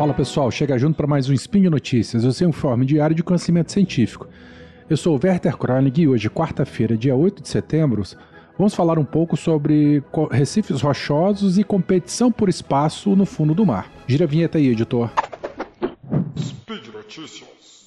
Fala pessoal, chega junto para mais um Spin de Notícias, o seu informe diário de conhecimento científico. Eu sou o Werther Kronig e hoje, quarta-feira, dia 8 de setembro, vamos falar um pouco sobre recifes rochosos e competição por espaço no fundo do mar. Gira a vinheta aí, editor. Speed Notícias.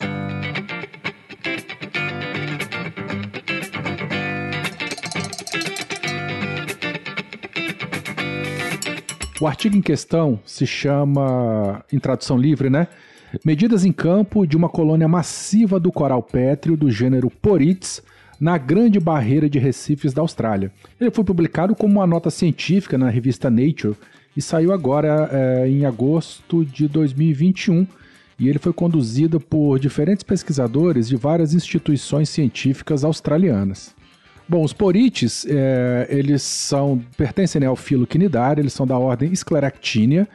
O artigo em questão se chama, em tradução livre, né? Medidas em campo de uma colônia massiva do coral pétreo do gênero Poritz na Grande Barreira de Recifes da Austrália. Ele foi publicado como uma nota científica na revista Nature e saiu agora é, em agosto de 2021. E ele foi conduzido por diferentes pesquisadores de várias instituições científicas australianas. Bom, os porites, é, eles são pertencem né, ao filo quinidário, eles são da ordem Scleractinia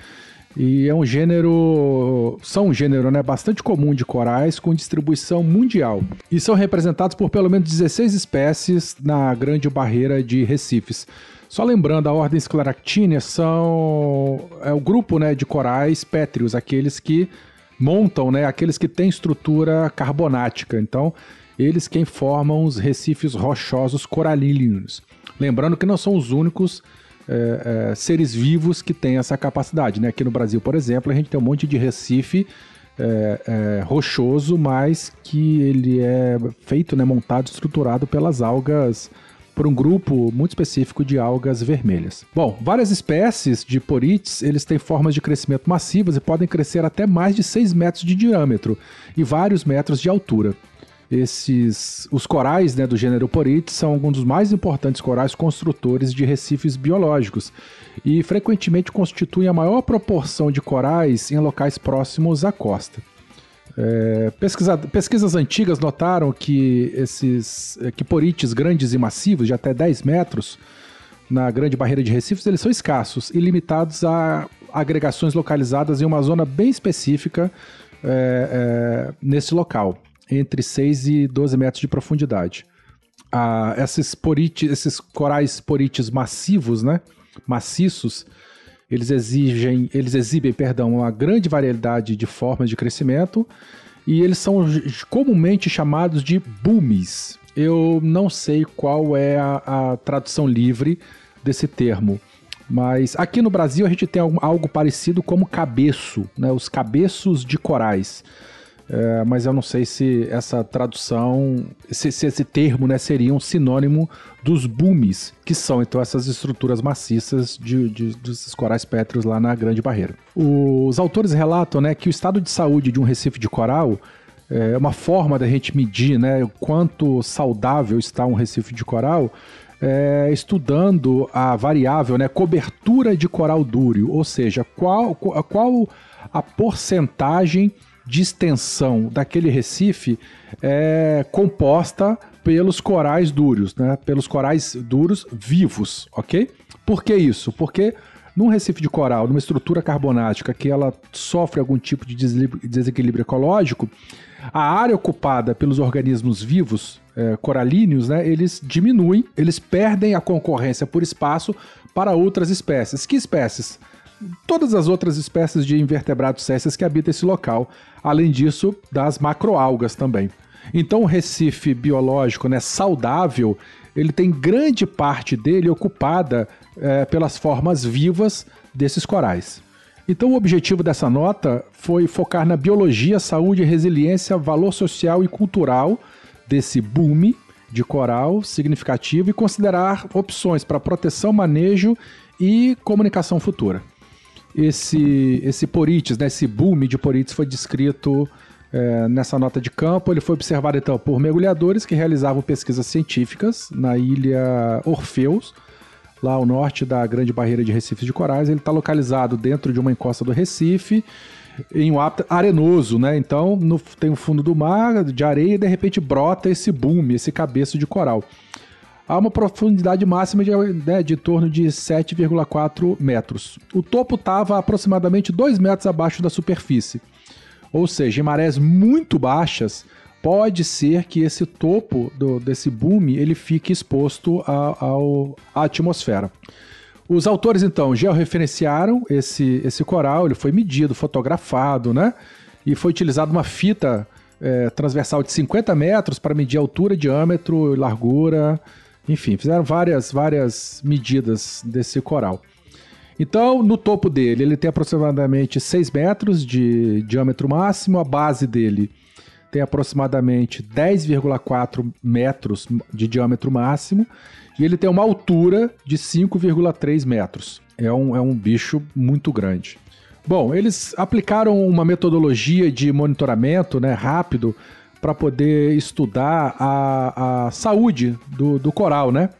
e é um gênero, são um gênero né, bastante comum de corais com distribuição mundial e são representados por pelo menos 16 espécies na grande barreira de recifes. Só lembrando, a ordem Scleractinia são é o grupo né, de corais pétreos, aqueles que montam, né, aqueles que têm estrutura carbonática. Então, eles quem formam os recifes rochosos coralíneos. Lembrando que não são os únicos é, é, seres vivos que têm essa capacidade. Né? Aqui no Brasil, por exemplo, a gente tem um monte de recife é, é, rochoso, mas que ele é feito, né, montado, estruturado pelas algas, por um grupo muito específico de algas vermelhas. Bom, várias espécies de porites, eles têm formas de crescimento massivas e podem crescer até mais de 6 metros de diâmetro e vários metros de altura. Esses, os corais né, do gênero Porites são alguns dos mais importantes corais construtores de recifes biológicos e frequentemente constituem a maior proporção de corais em locais próximos à costa. É, pesquisa, pesquisas antigas notaram que esses que porites grandes e massivos, de até 10 metros, na grande barreira de recifes, eles são escassos e limitados a agregações localizadas em uma zona bem específica é, é, nesse local entre 6 e 12 metros de profundidade. Ah, esses, porites, esses corais porites massivos, né, maciços, eles exigem, eles exibem, perdão, uma grande variedade de formas de crescimento e eles são comumente chamados de boomies. Eu não sei qual é a, a tradução livre desse termo, mas aqui no Brasil a gente tem algo, algo parecido como cabeço, né, os cabeços de corais. É, mas eu não sei se essa tradução, se, se, esse termo né, seria um sinônimo dos booms, que são então essas estruturas maciças de, de, corais pétreos lá na Grande Barreira. Os autores relatam né, que o estado de saúde de um recife de coral é uma forma da gente medir né, o quanto saudável está um recife de coral. É, estudando a variável né, cobertura de coral dúrio, ou seja, qual, qual a porcentagem de extensão daquele recife é composta pelos corais duros, né? Pelos corais duros vivos, ok? Por que isso? Porque num recife de coral, numa estrutura carbonática que ela sofre algum tipo de desequilíbrio ecológico, a área ocupada pelos organismos vivos é, coralíneos, né, eles diminuem, eles perdem a concorrência por espaço para outras espécies. Que espécies? Todas as outras espécies de invertebrados césseis que habitam esse local, além disso, das macroalgas também. Então, o recife biológico né, saudável, ele tem grande parte dele ocupada é, pelas formas vivas desses corais. Então, o objetivo dessa nota foi focar na biologia, saúde, resiliência, valor social e cultural desse boom de coral significativo e considerar opções para proteção, manejo e comunicação futura esse, esse porites, né, esse boom de porites foi descrito é, nessa nota de campo. Ele foi observado então por mergulhadores que realizavam pesquisas científicas na ilha Orfeus, lá ao norte da Grande Barreira de Recifes de Corais. Ele está localizado dentro de uma encosta do Recife, em um hábitat arenoso, né? Então no, tem o fundo do mar, de areia, e de repente brota esse boom, esse cabeço de coral a uma profundidade máxima de, né, de torno de 7,4 metros. O topo estava aproximadamente 2 metros abaixo da superfície. Ou seja, em marés muito baixas, pode ser que esse topo do, desse boom ele fique exposto à atmosfera. Os autores, então, georreferenciaram esse, esse coral, ele foi medido, fotografado, né? E foi utilizada uma fita é, transversal de 50 metros para medir altura, diâmetro, largura, enfim, fizeram várias, várias medidas desse coral. Então, no topo dele, ele tem aproximadamente 6 metros de diâmetro máximo, a base dele tem aproximadamente 10,4 metros de diâmetro máximo, e ele tem uma altura de 5,3 metros. É um, é um bicho muito grande. Bom, eles aplicaram uma metodologia de monitoramento né, rápido para poder estudar a, a saúde do, do coral, né?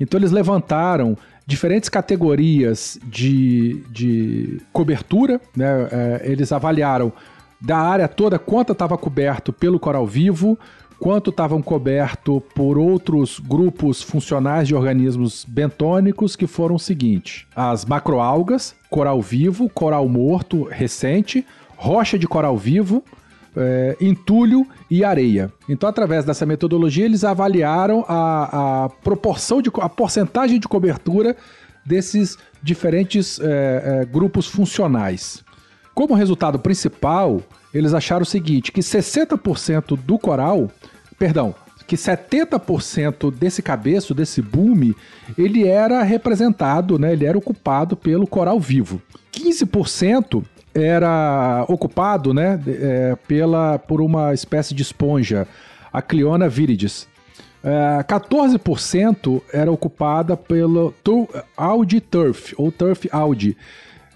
Então eles levantaram diferentes categorias de, de cobertura, né? É, eles avaliaram da área toda quanto estava coberto pelo coral vivo, quanto estavam coberto por outros grupos funcionais de organismos bentônicos, que foram o seguinte: as macroalgas, coral vivo, coral morto recente, rocha de coral vivo, é, entulho e areia. Então, através dessa metodologia, eles avaliaram a, a proporção de a porcentagem de cobertura desses diferentes é, é, grupos funcionais. Como resultado principal, eles acharam o seguinte: que 60% do coral perdão, que 70% desse cabeço, desse boom, ele era representado, né, ele era ocupado pelo coral vivo. 15% era ocupado né, é, pela, por uma espécie de esponja, a Cliona viridis. É, 14% era ocupada pelo Audi Turf, ou Turf Audi,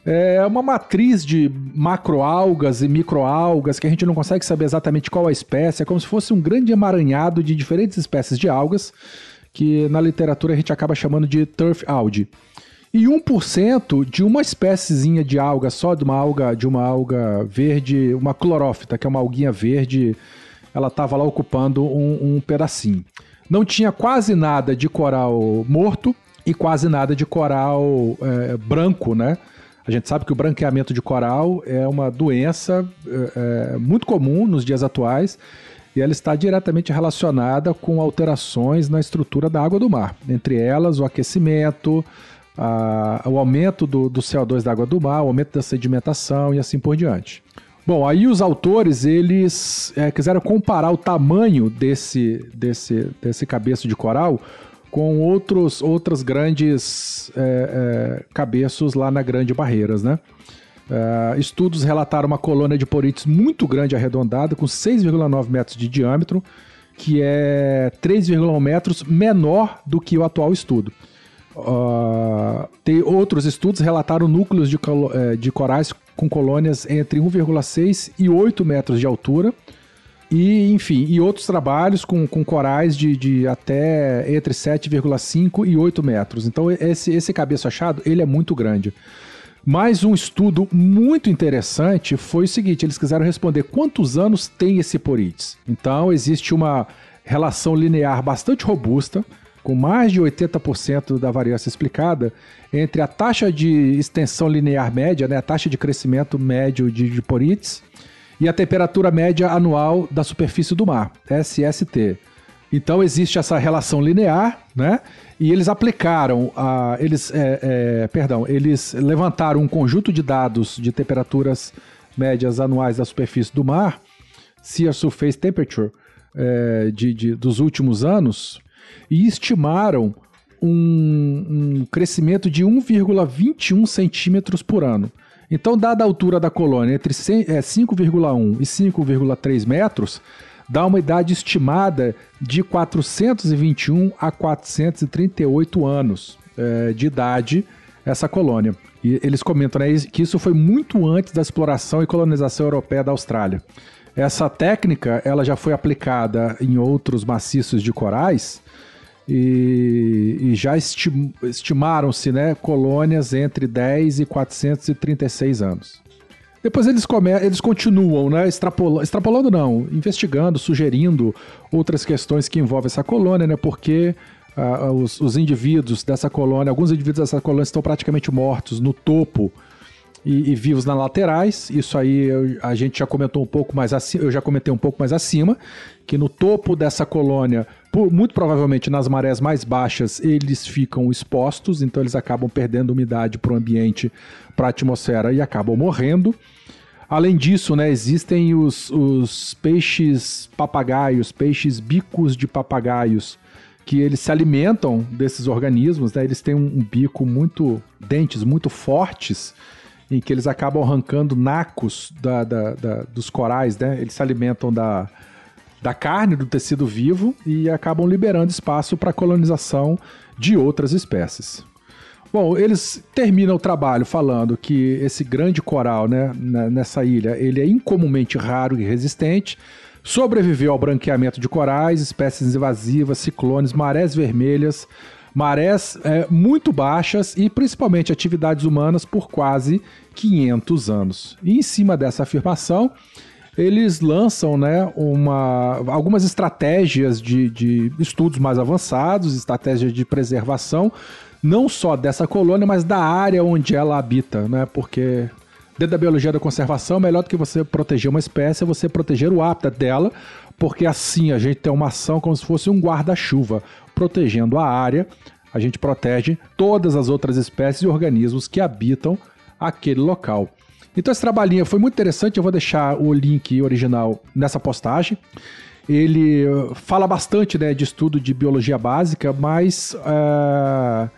é uma matriz de macroalgas e microalgas que a gente não consegue saber exatamente qual a espécie. É como se fosse um grande emaranhado de diferentes espécies de algas, que na literatura a gente acaba chamando de turf algae. E 1% de uma espéciezinha de alga, só de uma alga, de uma alga verde, uma clorófita, que é uma alguinha verde, ela estava lá ocupando um, um pedacinho. Não tinha quase nada de coral morto e quase nada de coral é, branco, né? A gente sabe que o branqueamento de coral é uma doença é, é, muito comum nos dias atuais e ela está diretamente relacionada com alterações na estrutura da água do mar, entre elas o aquecimento, a, o aumento do, do CO2 da água do mar, o aumento da sedimentação e assim por diante. Bom, aí os autores eles é, quiseram comparar o tamanho desse, desse, desse cabeço de coral com outros outras grandes é, é, cabeços lá na Grande Barreiras, né? É, estudos relataram uma colônia de porites muito grande arredondada, com 6,9 metros de diâmetro, que é 3,1 metros menor do que o atual estudo. Uh, tem outros estudos relataram núcleos de, é, de corais com colônias entre 1,6 e 8 metros de altura, e, enfim, e outros trabalhos com, com corais de, de até entre 7,5 e 8 metros. Então, esse, esse cabeço achado, ele é muito grande. Mais um estudo muito interessante foi o seguinte: eles quiseram responder quantos anos tem esse porites. Então, existe uma relação linear bastante robusta, com mais de 80% da variância explicada, entre a taxa de extensão linear média, né, a taxa de crescimento médio de, de porites, e a temperatura média anual da superfície do mar, SST. Então existe essa relação linear, né? E eles aplicaram, a, eles, é, é, perdão, eles levantaram um conjunto de dados de temperaturas médias anuais da superfície do mar, Sea Surface Temperature, é, de, de, dos últimos anos, e estimaram um, um crescimento de 1,21 centímetros por ano. Então, dada a altura da colônia entre 5,1 é, e 5,3 metros, dá uma idade estimada de 421 a 438 anos é, de idade essa colônia. E eles comentam né, que isso foi muito antes da exploração e colonização europeia da Austrália. Essa técnica ela já foi aplicada em outros maciços de corais e, e já estim, estimaram-se né, colônias entre 10 e 436 anos. Depois eles, come, eles continuam, né, extrapolando, extrapolando não, investigando, sugerindo outras questões que envolvem essa colônia, né, porque uh, os, os indivíduos dessa colônia, alguns indivíduos dessa colônia estão praticamente mortos no topo e, e vivos nas laterais. Isso aí eu, a gente já comentou um pouco mais acima, eu já comentei um pouco mais acima, que no topo dessa colônia, por, muito provavelmente nas marés mais baixas, eles ficam expostos, então eles acabam perdendo umidade para o ambiente, para a atmosfera e acabam morrendo. Além disso, né, existem os, os peixes papagaios, peixes bicos de papagaios, que eles se alimentam desses organismos, né? Eles têm um, um bico muito dentes muito fortes em que eles acabam arrancando nacos da, da, da, dos corais, né? Eles se alimentam da, da carne do tecido vivo e acabam liberando espaço para colonização de outras espécies. Bom, eles terminam o trabalho falando que esse grande coral, né, nessa ilha, ele é incomumente raro e resistente, sobreviveu ao branqueamento de corais, espécies invasivas, ciclones, marés vermelhas, marés é, muito baixas e principalmente atividades humanas por quase 500 anos. E em cima dessa afirmação, eles lançam né, uma, algumas estratégias de, de estudos mais avançados, estratégias de preservação, não só dessa colônia, mas da área onde ela habita, né? Porque dentro da biologia da conservação, melhor do que você proteger uma espécie é você proteger o hábitat dela, porque assim a gente tem uma ação como se fosse um guarda-chuva protegendo a área, a gente protege todas as outras espécies e organismos que habitam aquele local. Então esse trabalhinho foi muito interessante, eu vou deixar o link original nessa postagem. Ele uh, fala bastante né, de estudo de biologia básica, mas uh,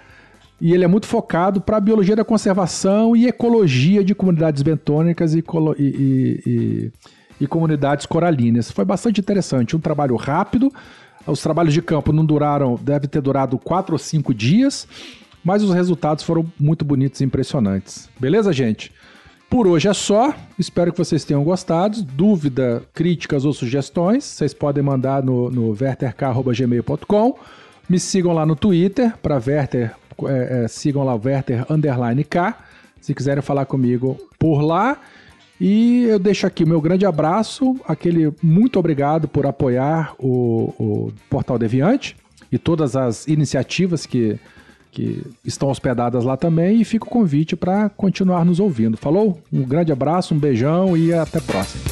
e ele é muito focado para a biologia da conservação e ecologia de comunidades bentônicas e, e, e, e, comunidades coralinas. Foi bastante interessante, um trabalho rápido, os trabalhos de campo não duraram, deve ter durado quatro ou cinco dias, mas os resultados foram muito bonitos e impressionantes. Beleza, gente? Por hoje é só. Espero que vocês tenham gostado. Dúvida, críticas ou sugestões, vocês podem mandar no, no verterk.gmail.com. Me sigam lá no Twitter, para Verter, é, é, sigam lá o Verter K, se quiserem falar comigo por lá. E eu deixo aqui o meu grande abraço, aquele muito obrigado por apoiar o, o Portal Deviante e todas as iniciativas que, que estão hospedadas lá também. E fica o convite para continuar nos ouvindo. Falou? Um grande abraço, um beijão e até a próxima.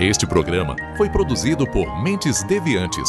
Este programa foi produzido por Mentes Deviantes